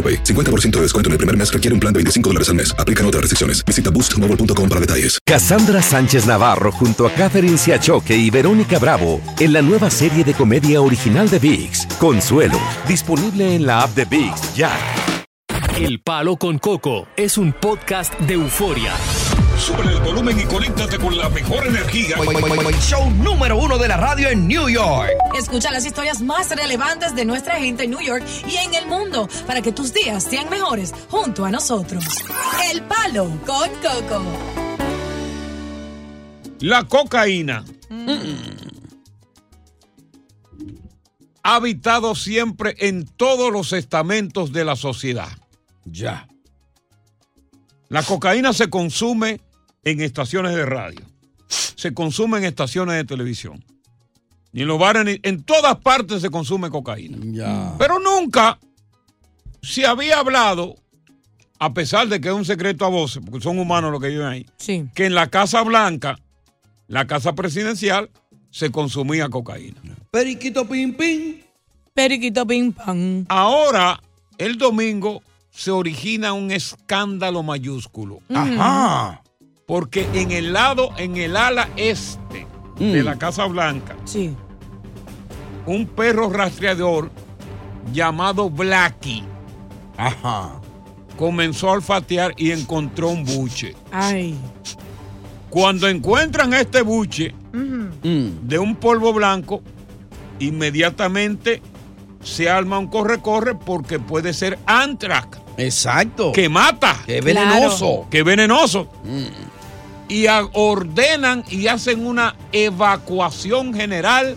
AroPay. 50% de descuento en el primer mes requiere un plan de 25 dólares al mes. Aplican otras restricciones. Visita boostmobile.com para detalles. Cassandra Sánchez Navarro junto a Catherine Siachoque y Verónica Bravo en la nueva serie de comedia original de VIX, Consuelo, disponible en la app de VIX ya. El Palo con Coco es un podcast de euforia. Sube el volumen y conéctate con la mejor energía. Show número uno de la radio en New York. Escucha las historias más relevantes de nuestra gente en New York y en el mundo para que tus días sean mejores junto a nosotros. El Palo con Coco. La cocaína ha habitado siempre en todos los estamentos de la sociedad. Ya. La cocaína se consume en estaciones de radio, se consume en estaciones de televisión. Ni en los bares, ni en todas partes se consume cocaína. Ya. Pero nunca se había hablado, a pesar de que es un secreto a voces, porque son humanos los que viven ahí, Sí. que en la Casa Blanca, la Casa Presidencial, se consumía cocaína. Periquito pim pim. Periquito pim pam. Ahora, el domingo, se origina un escándalo mayúsculo. Ajá. Porque en el lado, en el ala este de la Casa Blanca, Sí. un perro rastreador llamado Blackie Ajá. comenzó a olfatear y encontró un buche. Ay. Cuando encuentran este buche Mm. de un polvo blanco, inmediatamente se arma un corre-corre porque puede ser antrax, Exacto. que mata, Qué venenoso. que venenoso. Y ordenan y hacen una evacuación general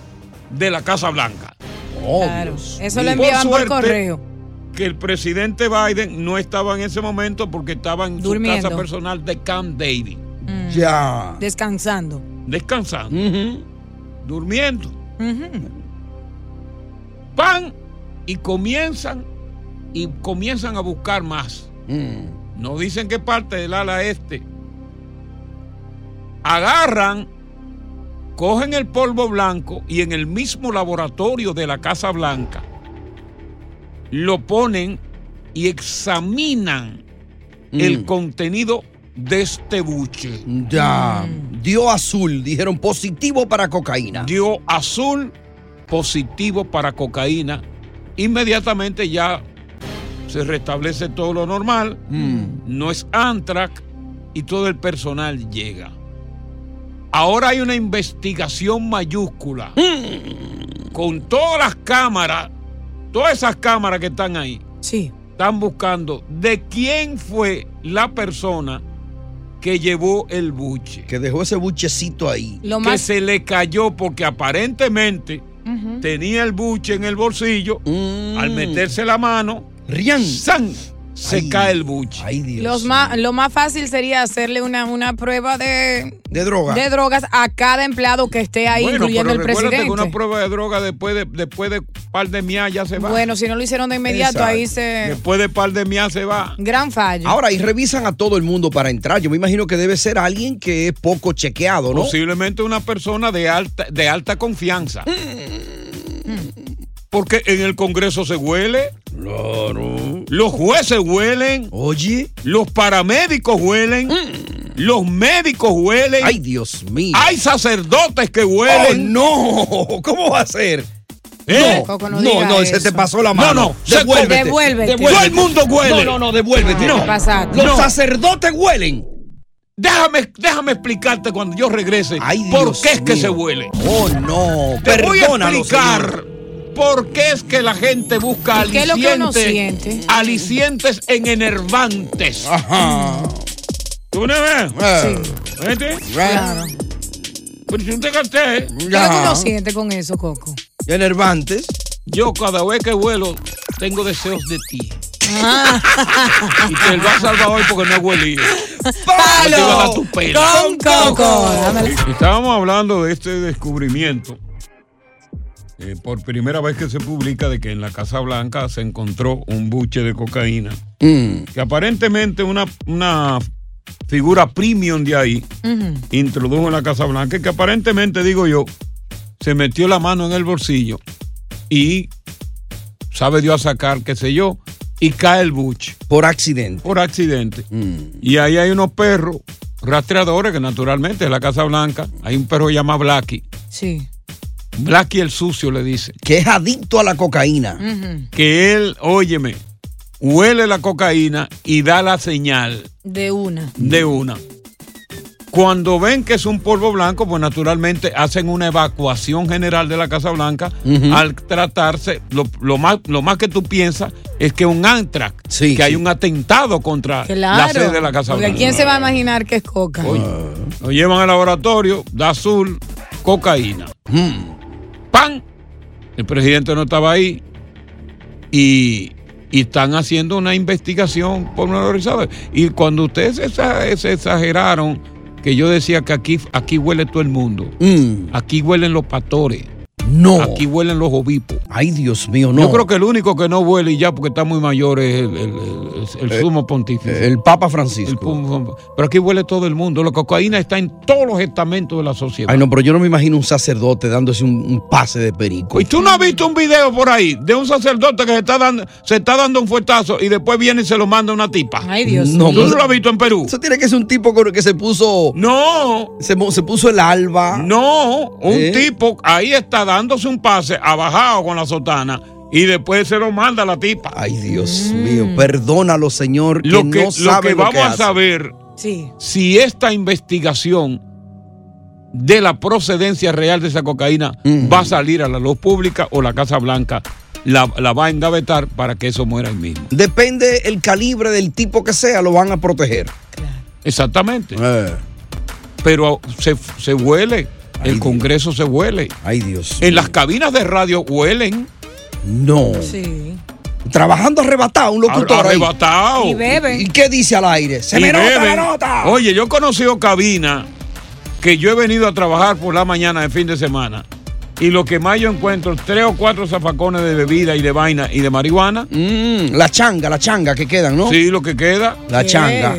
de la Casa Blanca. Oh, Claro. Dios. Eso Y lo enviaban por, correo. Que el presidente Biden no estaba en ese momento porque estaba en Durmiendo. su casa personal de Camp David, Mm. Ya. Descansando. descansando, durmiendo. Van y comienzan y comienzan a buscar más. Mm. No dicen qué parte del ala este. Agarran, cogen el polvo blanco y en el mismo laboratorio de la Casa Blanca lo ponen y examinan el Mm. contenido de este buche. Ya. Dio azul. Dijeron positivo para cocaína. Dio azul positivo para cocaína. Inmediatamente ya se restablece todo lo normal. Mm. no es Antrax y todo el personal llega. Ahora hay una investigación mayúscula con todas las cámaras, todas esas cámaras que están ahí, Sí. están buscando de quién fue la persona que llevó el buche. Que dejó ese buchecito ahí. Lo Que más. se le cayó porque aparentemente tenía el buche en el bolsillo. Mm. Al meterse la mano, Rian. ¡zan! Se Ay. cae el buche. Ay, Dios. Los más, lo más fácil sería hacerle una, una prueba de, De droga. de drogas a cada empleado que esté ahí, Bueno, incluyendo pero el presidente. que una prueba de droga después de, después de par de mía ya se va. Bueno, si no lo hicieron de inmediato, Exacto. ahí se. Después de par de mía se va. Gran fallo. Ahora, y revisan a todo el mundo para entrar. Yo me imagino que debe ser alguien que es poco chequeado, ¿no? Posiblemente una persona de alta, de alta confianza. Porque en el Congreso se huele, Claro. los jueces huelen, Oye. los paramédicos huelen, los médicos huelen, Ay, Dios mío. hay sacerdotes que ¡Oh, huelen. no! ¿Cómo va a ser? ¿eh? No, no no, se te pasó la mano. No, no, se- Devuélvete. Todo el mundo huele. No, no, no, devuélvete. No. Los sacerdotes huelen. Déjame, déjame explicarte cuando yo regrese Ay, por Dios qué es que se huele. Oh, no. Te voy a explicar señor. Por qué es que la gente busca ¿Y qué es lo que uno alicientes, siente? alicientes en enervantes. Ajá. ¿Tú no ves? Eh, ¿Viste? Claro. Pero si no te gasté, ¿Qué ya. es lo que uno siente con eso, Coco? Enervantes. yo cada vez que vuelo tengo deseos de ti. Ah, Y te lo vas a salvar hoy porque no he huelido. Te iba a dar tu pelo. con Coco. Estábamos hablando de este descubrimiento. Eh, por primera vez que se publica de que en la Casa Blanca se encontró un buche de cocaína. Mm. Que aparentemente una, una figura premium de ahí introdujo en la Casa Blanca y que aparentemente, digo yo, se metió la mano en el bolsillo y sabe Dios a sacar, qué sé yo, y cae el buche Por accidente. por accidente. Mm. Y ahí hay unos perros rastreadores que naturalmente en la Casa Blanca hay un perro que se llama Blackie. Sí. Blackie el sucio le dice. Que es adicto a la cocaína. Que él, óyeme, huele la cocaína y da la señal De una. de una. Cuando ven que es un polvo blanco, pues naturalmente hacen una evacuación general de la Casa Blanca. Al tratarse, lo, lo más, lo más que tú piensas es que un antrax, Sí, que hay un atentado contra Claro. la sede de la Casa Porque Blanca. ¿quién se va a imaginar que es coca? Oye, lo llevan al laboratorio, da azul, cocaína. Mm. ¡Pan! El presidente no estaba ahí y, y están haciendo una investigación pormenorizada. Y cuando ustedes se, exa- se exageraron, que yo decía que aquí, aquí huele todo el mundo. Mm. Aquí huelen los pastores. No. Aquí huelen los obispos. Ay, Dios mío, no. Yo creo que el único que no huele y ya porque está muy mayor es el, el- el- el sumo pontífice. El Papa El Francisco. pero aquí huele todo el mundo. La cocaína está en todos los estamentos de la sociedad. Ay, no, pero yo no me imagino un sacerdote dándose un, un pase de perico. ¿Y tú no has visto un video por ahí de un sacerdote que se está dando, se está dando un fuetazo y después viene y se lo manda a una tipa? Ay, Dios No, mío. ¿Tú no lo has visto en Perú? Eso tiene que ser un tipo con- que se puso. No, Se, puso el alba. no. Un ¿Eh? tipo ahí está dándose un pase, abajado con la sotana y después se lo manda a la tipa. Ay, Dios mío, perdónalo, Señor, que, Lo que, no lo que lo vamos que a saber Sí. si esta investigación de la procedencia real de esa cocaína Mm. va a salir a la luz pública o la Casa Blanca la, la va a engavetar para que eso muera ahí mismo. Depende el calibre del tipo que sea, lo van a proteger. Exactamente. Eh, Pero se, se huele. Ay, el Dios. Congreso se huele. Ay, Dios. En las cabinas de radio huelen. No. Sí. Trabajando arrebatado, un locutor ahí. Arrebatado. Y bebe. ¿Y qué dice al aire? Se Y me nota beben. la nota. Oye, yo he conocido cabina que yo he venido a trabajar por la mañana de fin de semana. Y lo que más yo encuentro, tres o cuatro zafacones de bebida y de vaina y de marihuana. Mm, la changa, la changa que quedan, ¿no? Sí, lo que queda. La changa.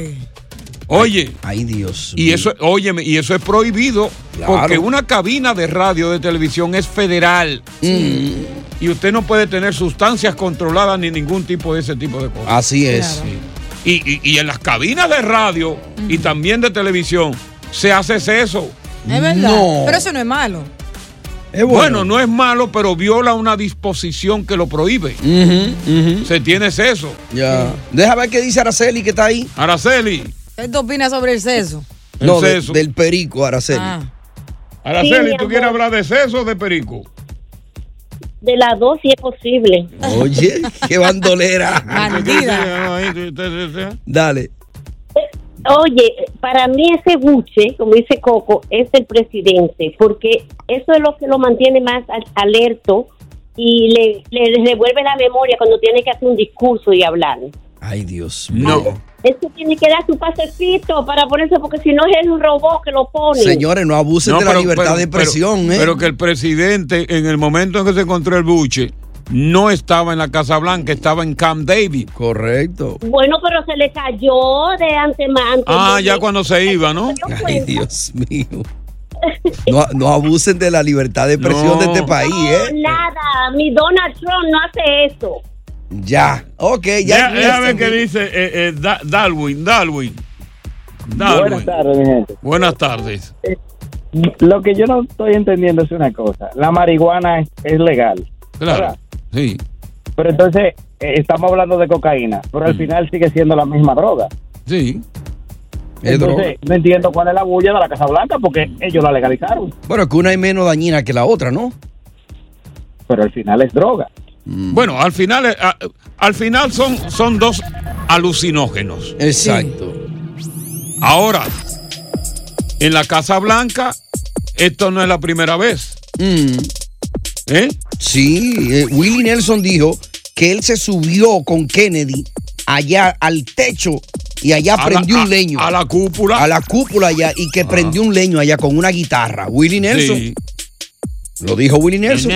Oye, Ay, Dios. y mío. eso, óyeme, y eso es prohibido. Claro. Porque una cabina de radio de televisión es federal. Y usted no puede tener sustancias controladas ni ningún tipo de ese tipo de cosas. así es. Claro. Y, y- y en las cabinas de radio y también de televisión se hace eso. Es verdad. No. Pero eso no es malo. Es Bueno. no es malo, pero viola una disposición que lo prohíbe. Se tiene eso. Ya. Deja ver qué dice Araceli que está ahí. Araceli. ¿Qué tú opinas sobre el seso? el No, de- del perico, Araceli. Ah. Araceli, Sí, ¿tú quieres hablar de seso o de perico? De las dos, si es posible. Oye, qué bandolera. Bandida. Dale. Oye, para mí ese buche, como dice Coco, es el presidente, porque eso es lo que lo mantiene más al- alerto y le, le revuelve la memoria cuando tiene que hacer un discurso y hablar. Ay, Dios No. mío. Es que tiene que dar su pasecito para ponerse, porque si no es un robot que lo pone. Señores, no abusen No, de la libertad pero- de expresión, pero, ¿eh? pero que el presidente, en el momento en que se encontró el buche, no estaba en la Casa Blanca, estaba en Camp David. Correcto. Bueno, pero se le cayó de antemano. Ah, ya cuando se iba, ¿no? Ay, Dios mío. No, no abusen de la libertad de expresión No. de este país, No, ¿eh? nada, mi Donald Trump no hace eso. Ya. Ok, ya. Ya, déjame que dice eh, eh, Da- Darwin, Darwin. Darwin. Buenas tardes, mi gente. Buenas tardes. Lo que yo no estoy entendiendo es una cosa. La marihuana es, es legal, Claro. ¿verdad? Sí. pero entonces eh, estamos hablando de cocaína, pero al Mm. final sigue siendo la misma droga. Sí. Es Entonces, no entiendo cuál es la bulla de la Casa Blanca porque ellos la legalizaron. Bueno, que una es menos dañina que la otra, ¿no? Pero al final es droga. Bueno, al final, eh, al final son, son dos alucinógenos. Exacto. Ahora, en la Casa Blanca, esto no es la primera vez. ¿Eh? Sí, eh, Willie Nelson dijo que él se subió con Kennedy allá al techo y allá A la- prendió a- un leño. a la cúpula. A la cúpula allá y que prendió un leño allá con una guitarra. Willie Nelson. Sí. Lo dijo Willie Nelson.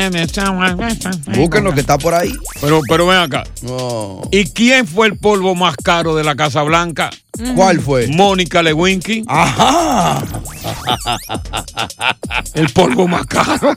Búsquenlo que está por ahí. Pero, pero ven acá. No. ¿Y quién fue el polvo más caro de la Casa Blanca? ¿Cuál fue? Mónica Lewinsky. Ajá. El polvo más caro.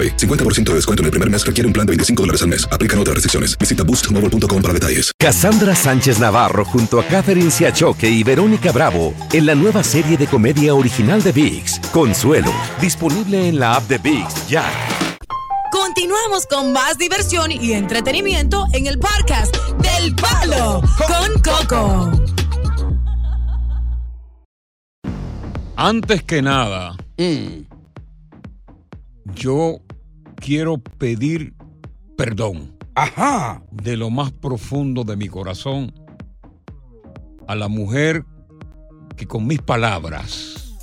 50% de descuento en el primer mes requiere un plan de 25 dólares al mes. Aplican otras restricciones. Visita boostmobile.com para detalles. Cassandra Sánchez Navarro junto a Catherine Siachoque y Verónica Bravo en la nueva serie de comedia original de VIX, Consuelo, disponible en la app de VIX ya. Continuamos con más diversión y entretenimiento en el podcast del Palo con Coco. Antes que nada, yo quiero pedir perdón. Ajá. De lo más profundo de mi corazón a la mujer que con mis palabras,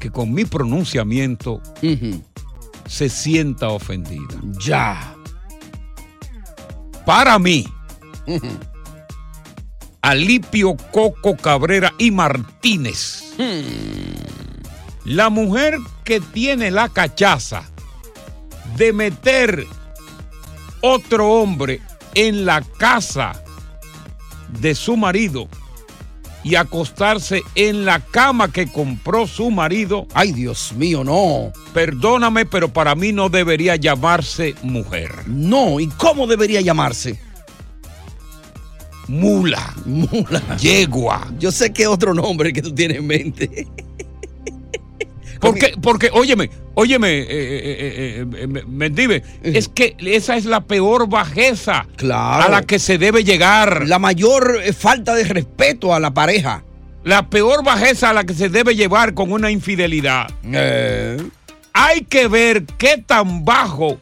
que con mi pronunciamiento se sienta ofendida. Ya. Para mí, Alipio Coco Cabrera y Martínez. La mujer que tiene la cachaza de meter otro hombre en la casa de su marido y acostarse en la cama que compró su marido. Ay, Dios mío, no. Perdóname, pero para mí no debería llamarse mujer. No, ¿y cómo debería llamarse? Mula. Mula. Yegua. Yo sé que otro nombre que tú tienes en mente. Porque, porque, óyeme, óyeme, eh, eh, eh, eh, es que esa es la peor bajeza Claro. a la que se debe llegar. La mayor falta de respeto a la pareja. La peor bajeza a la que se debe llevar con una infidelidad. Hay que ver qué tan bajo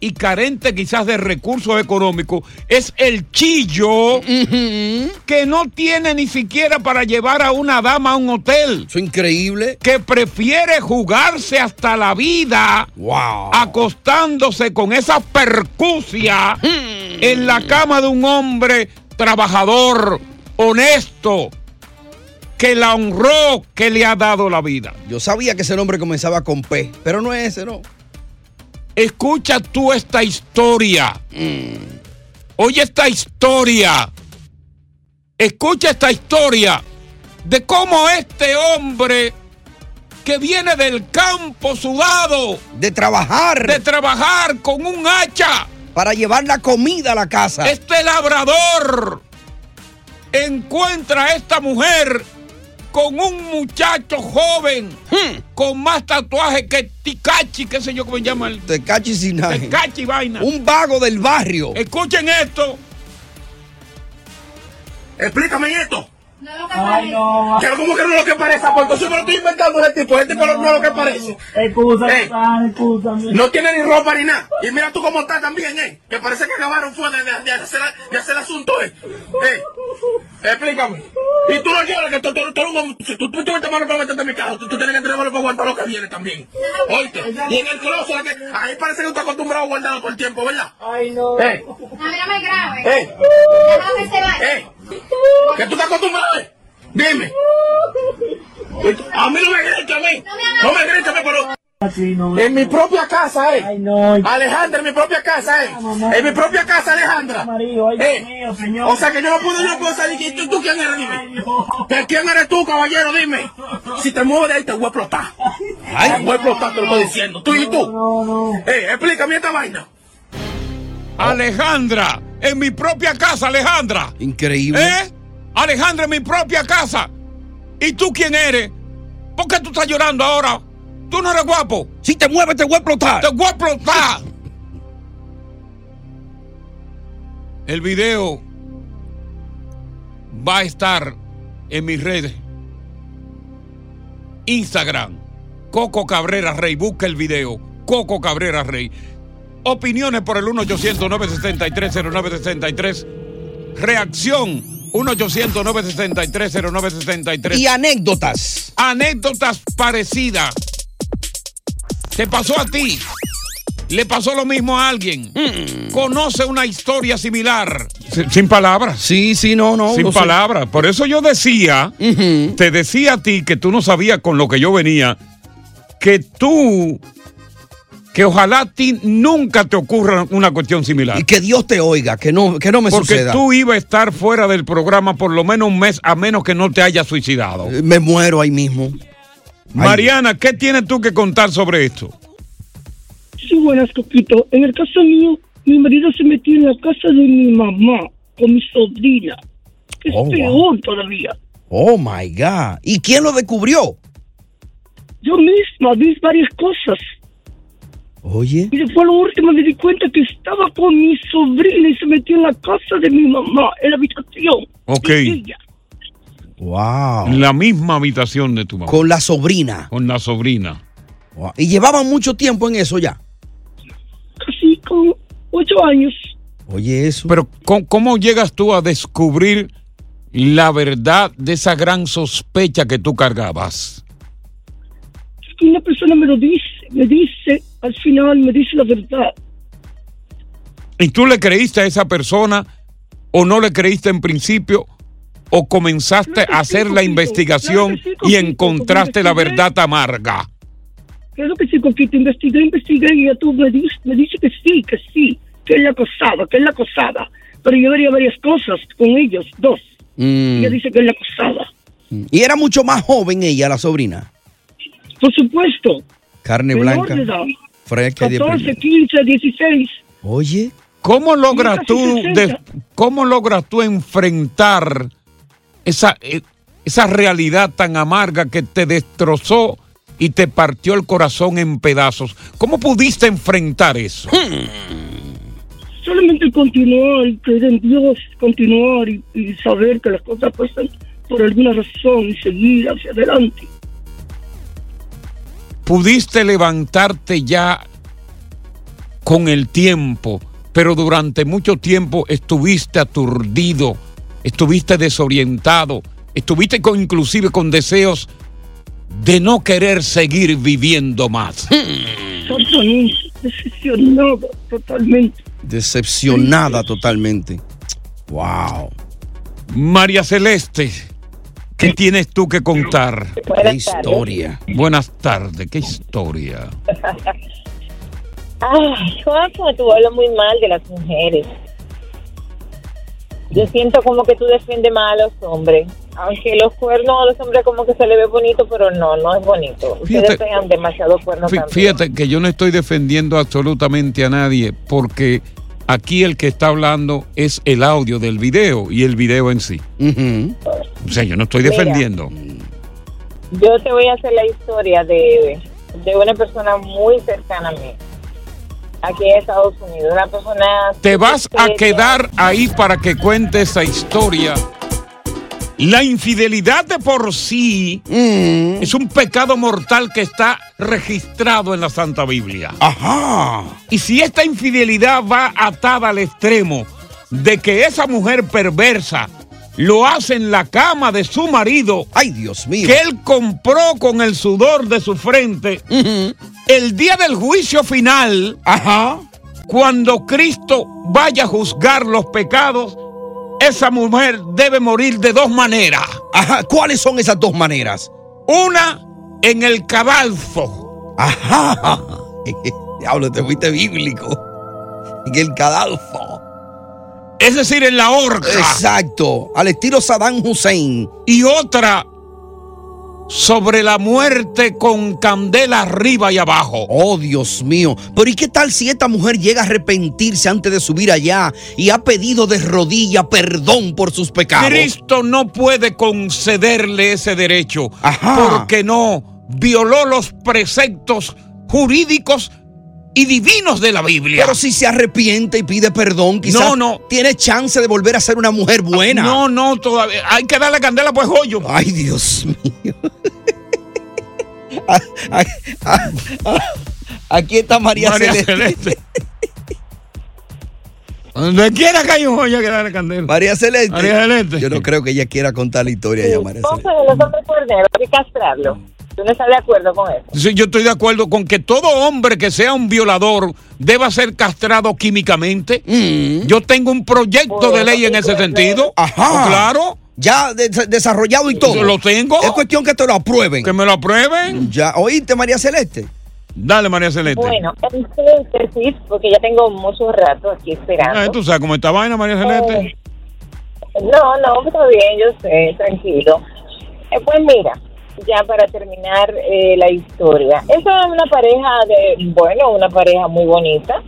y carente quizás de recursos económicos es el chillo que no tiene ni siquiera para llevar a una dama a un hotel. Eso es increíble. Que prefiere jugarse hasta la vida Wow. acostándose con esa percusia en la cama de un hombre trabajador, honesto, que la honró, que le ha dado la vida. Yo sabía que ese nombre comenzaba con P, pero no es ese, ¿no? Escucha tú esta historia. Oye esta historia. Escucha esta historia de cómo este hombre que viene del campo sudado, De trabajar. de trabajar con un hacha, para llevar la comida a la casa. este labrador encuentra a esta mujer con un muchacho joven con más tatuajes que Ticachi, qué sé yo cómo se llama el Te cachis sin nada. Tecachi vaina. Un vago del barrio. Escuchen esto. Explícame esto. Ay, no. Que ¿Cómo que no es lo que parece? Porque entonces me lo estoy inventando ese tipo. Ese tipo no, no es lo que parece. Excusa, excúsame. No tiene ni ropa ni nada. Y mira tú cómo estás también, ¿eh? Que parece que acabaron fue de, de- de hacer, de hacer asunto, ¿eh? ¿eh? Explícame. Y tú lo llevas, que tú, tú, tú, tú, tú, tú tuviste mano para meterte en mi casa. Tú, tú tienes que tener mano para aguantar lo que viene también. Oíste. Y en el closet, que, ahí parece que tú estás acostumbrado a guardarlo todo el tiempo, ¿verdad? Ay, no. ¿Eh? A mí no me grabe. ¿Eh? Déjame se vaya. ¿Eh? ¿Que tú estás acostumbrado? Dime. A mí no me grites a mí. No me grites a mí, pero En mi propia casa, eh. Alejandra, en mi propia casa, eh. En mi propia casa, Alejandra. Eh, O sea que yo no puedo, yo no puedo salir. ¿Y ¿Tú, tú quién eres? Dime. ¿Que ¿Quién eres tú, caballero? Dime. Si te mueves de ahí, te voy a explotar. Te voy a explotar, te lo estoy diciendo. Tú y tú. Eh, explícame esta vaina. Alejandra, en mi propia casa, Alejandra. Increíble. ¿Eh? Alejandra, en mi propia casa. ¿Y tú quién eres? ¿Por qué tú estás llorando ahora? ¿Tú no eres guapo? Si te mueves, te voy a explotar. Te voy a explotar. El video va a estar en mis redes. Instagram, Coco Cabrera Rey. Busca el video. Coco Cabrera Rey. Opiniones por el 1-800-963-0963. Reacción 1-800-963-0963. Y anécdotas. Anécdotas parecidas. ¿Te pasó a ti? ¿Le pasó lo mismo a alguien? ¿Conoce una historia similar? Sin palabras. Sí, sí, no, no. Sin sé. palabras. Por eso yo decía, te decía a ti que tú no sabías con lo que yo venía, que tú, que ojalá a ti nunca te ocurra una cuestión similar. Y que Dios te oiga, que no, que no me Porque suceda. tú ibas a estar fuera del programa por lo menos un mes, a menos que no te hayas suicidado. Me muero ahí mismo. Mariana, ¿qué tienes tú que contar sobre esto? Sí, buenas, Coquito. En el caso mío, mi marido se metió en la casa de mi mamá con mi sobrina. Es Oh, wow. peor todavía. Oh my God. ¿Y quién lo descubrió? Yo misma vi varias cosas. Oye. Y después lo último me di cuenta que estaba con mi sobrina y se metió en la casa de mi mamá, en la habitación. Ok. Wow. La misma habitación de tu mamá. Con la sobrina. Con la sobrina. Wow. Y llevaban mucho tiempo en eso ya. Casi con ocho años. Oye, eso. Pero ¿cómo, cómo llegas tú a descubrir la verdad de esa gran sospecha que tú cargabas? Una persona me lo dice, me dice, al final me dice la verdad. ¿Y tú le creíste a esa persona o no le creíste en principio o comenzaste a hacer la investigación y encontraste la verdad amarga? Claro que sí, Coquito, investigué, investigué y ya tú me, dices, me dice que sí, que sí, que él la acosaba, que él la acosaba. Pero yo vería varias cosas con ellos, dos. Mm. Ella dice que él la acosaba. Y era mucho más joven ella, la sobrina. Por supuesto. Carne menor blanca. de edad, De 14, 15, 16. Oye. ¿Cómo logras tú, 60. de- cómo logras tú enfrentar esa, eh, esa realidad tan amarga que te destrozó y te partió el corazón en pedazos? ¿Cómo pudiste enfrentar eso? Solamente continuar, creer en Dios, continuar y, y saber que las cosas pasan por alguna razón y seguir hacia adelante. Pudiste levantarte ya con el tiempo, pero durante mucho tiempo estuviste aturdido, estuviste desorientado, estuviste con, inclusive con deseos de no querer seguir viviendo más. Decepcionado totalmente. Decepcionada totalmente. Wow. María Celeste, ¿qué tienes tú que contar? Buenas Qué historia. Buenas tardes, qué historia. Ay, Juanjo, tú hablas muy mal de las mujeres. Yo siento como que tú defiendes mal a los hombres. Aunque los cuernos a los hombres como que se le ve bonito, pero no, no es bonito. Ustedes Fíjate- pegan demasiado cuernos también. Fíjate que yo no estoy defendiendo absolutamente a nadie porque aquí el que está hablando es el audio del video y el video en sí. O sea, yo no estoy Mira. defendiendo. Yo te voy a hacer la historia de, de una persona muy cercana a mí. Aquí en Estados Unidos. Una persona... Te vas a quedar ahí para que cuente esa historia. La infidelidad de por sí es un pecado mortal que está registrado en la Santa Biblia. Ajá. Y si esta infidelidad va atada al extremo de que esa mujer perversa lo hace en la cama de su marido, ay Dios mío, que él compró con el sudor de su frente, el día del juicio final, cuando Cristo vaya a juzgar los pecados, esa mujer debe morir de dos maneras. Ajá, ¿cuáles son esas dos maneras? Una en el cadalso. Ajá. Diablo, te fuiste bíblico. En el cadalfo. Es decir, en la horca. Exacto. Al estilo Saddam Hussein. Y otra sobre la muerte con candela arriba y abajo. Oh, Dios mío. Pero ¿y qué tal si esta mujer llega a arrepentirse antes de subir allá y ha pedido de rodilla perdón por sus pecados? Cristo no puede concederle ese derecho Ajá. porque no violó los preceptos jurídicos y divinos de la Biblia. Pero si se arrepiente y pide perdón, quizás No, no. tiene chance de volver a ser una mujer buena. No, no, todavía. Hay que darle candela pues joyo. Ay, Dios mío. Ah, ah, ah, ah. Aquí está María, María Celeste. Celeste. Donde quiera que haya un joyo hay que darle candela. María Celeste. María Celeste. Yo no creo que ella quiera contar la historia ya, María ¿Cómo Celeste. que los hombres cuerneros hay que castrarlo? ¿Tú no estás de acuerdo con eso? Sí, yo estoy de acuerdo con que todo hombre que sea un violador deba ser castrado químicamente. Yo tengo un proyecto de ley en ese sentido. Ajá. Oh, Claro. Ya de- desarrollado y todo. Lo tengo. Es cuestión que te lo aprueben. Que me lo aprueben. Ya, ¿oíste, María Celeste? Dale, María Celeste. Bueno, en síntesis, porque ya tengo mucho rato aquí esperando. Ah, ¿Tú sabes cómo está vaina, María Celeste? Eh, no, no, está bien, yo sé, tranquilo. Eh, pues mira, ya para terminar eh, la historia. Esa es una pareja de, bueno, una pareja muy bonita.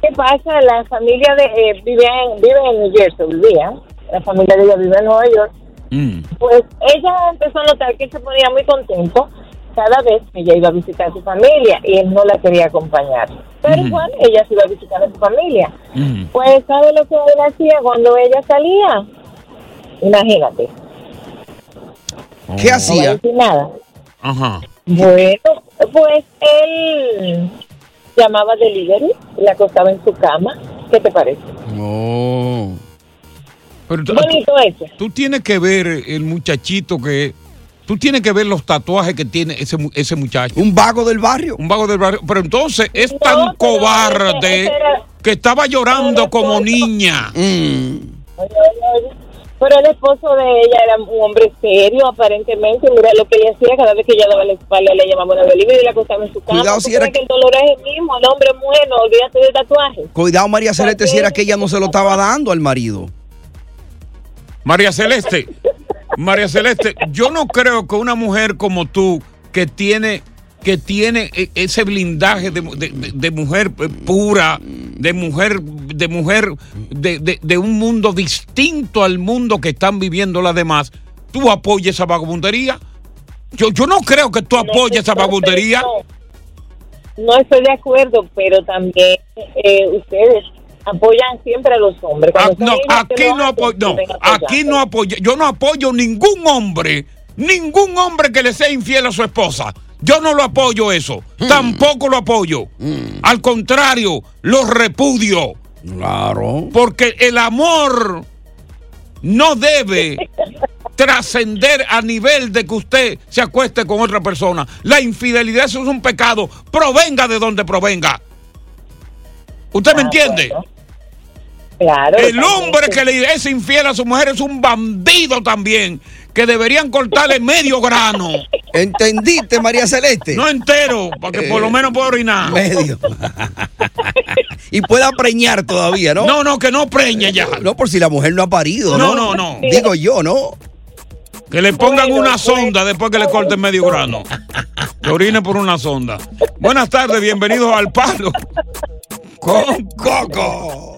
¿Qué pasa? La familia de, eh, vive, en, vive en New Jersey, vivía. La familia de ella vive en Nueva York. Mm. Pues ella empezó a notar que se ponía muy contento cada vez que ella iba a visitar a su familia y él no la quería acompañar. Pero Ujú. igual ella se iba a visitar a su familia. Mm. Pues, ¿sabe lo que él hacía cuando ella salía? Imagínate. ¿Qué No hacía? voy a decir nada. Ajá. Bueno, pues él llamaba delivery, la acostaba en su cama. ¿Qué te parece? No. Pero tú, Bonito eso. tú tienes que ver el muchachito que. Tú tienes que ver los tatuajes que tiene ese, ese muchacho. Un vago del barrio. Un vago del barrio. Pero entonces es tan cobarde ese era- que estaba llorando como niña. Mm. Oye, oye, oye. Pero el esposo de ella era un hombre serio, aparentemente. Mira lo que ella hacía cada vez que ella daba la espalda, le llamaba una delivery y la acostaba en su cama. Cuidado ¿Tú si era que el dolor es el mismo, el hombre es bueno, olvídate del tatuaje. Cuidado, María Celeste, si era que ella no se lo estaba dando al marido. María Celeste, María Celeste, yo no creo que una mujer como tú, que tiene, que tiene e- ese blindaje de, de- mujer pura, de mujer, de mujer, de, de- un mundo distinto al mundo que están viviendo las demás, tú apoyes esa vagabundería. Yo, yo no creo que tú apoyes esa vagabundería. No, no estoy de acuerdo, pero también eh, ustedes apoyan siempre a los hombres. Ah, no, aquí no apoyo, no, aquí no apoyo, yo no apoyo ningún hombre, ningún hombre que le sea infiel a su esposa. Yo no lo apoyo eso, tampoco lo apoyo. Al contrario, lo repudio. Claro. Porque el amor no debe trascender a nivel de que usted se acueste con otra persona. La infidelidad eso es un pecado, provenga de donde provenga. ¿Usted me entiende? Claro. El hombre que le es infiel a su mujer es un bandido también, que deberían cortarle medio grano. ¿Entendiste, María Celeste? No entero, para que por lo menos pueda orinar. Medio. y pueda preñar todavía, ¿no? No, no, que no preñe ya. No, por si la mujer no ha parido, ¿no? No, no, no. Digo yo, ¿no? Que le pongan una sonda después que le corten medio grano. Que orine por una sonda. Buenas tardes, bienvenidos al Palo. Con Coco.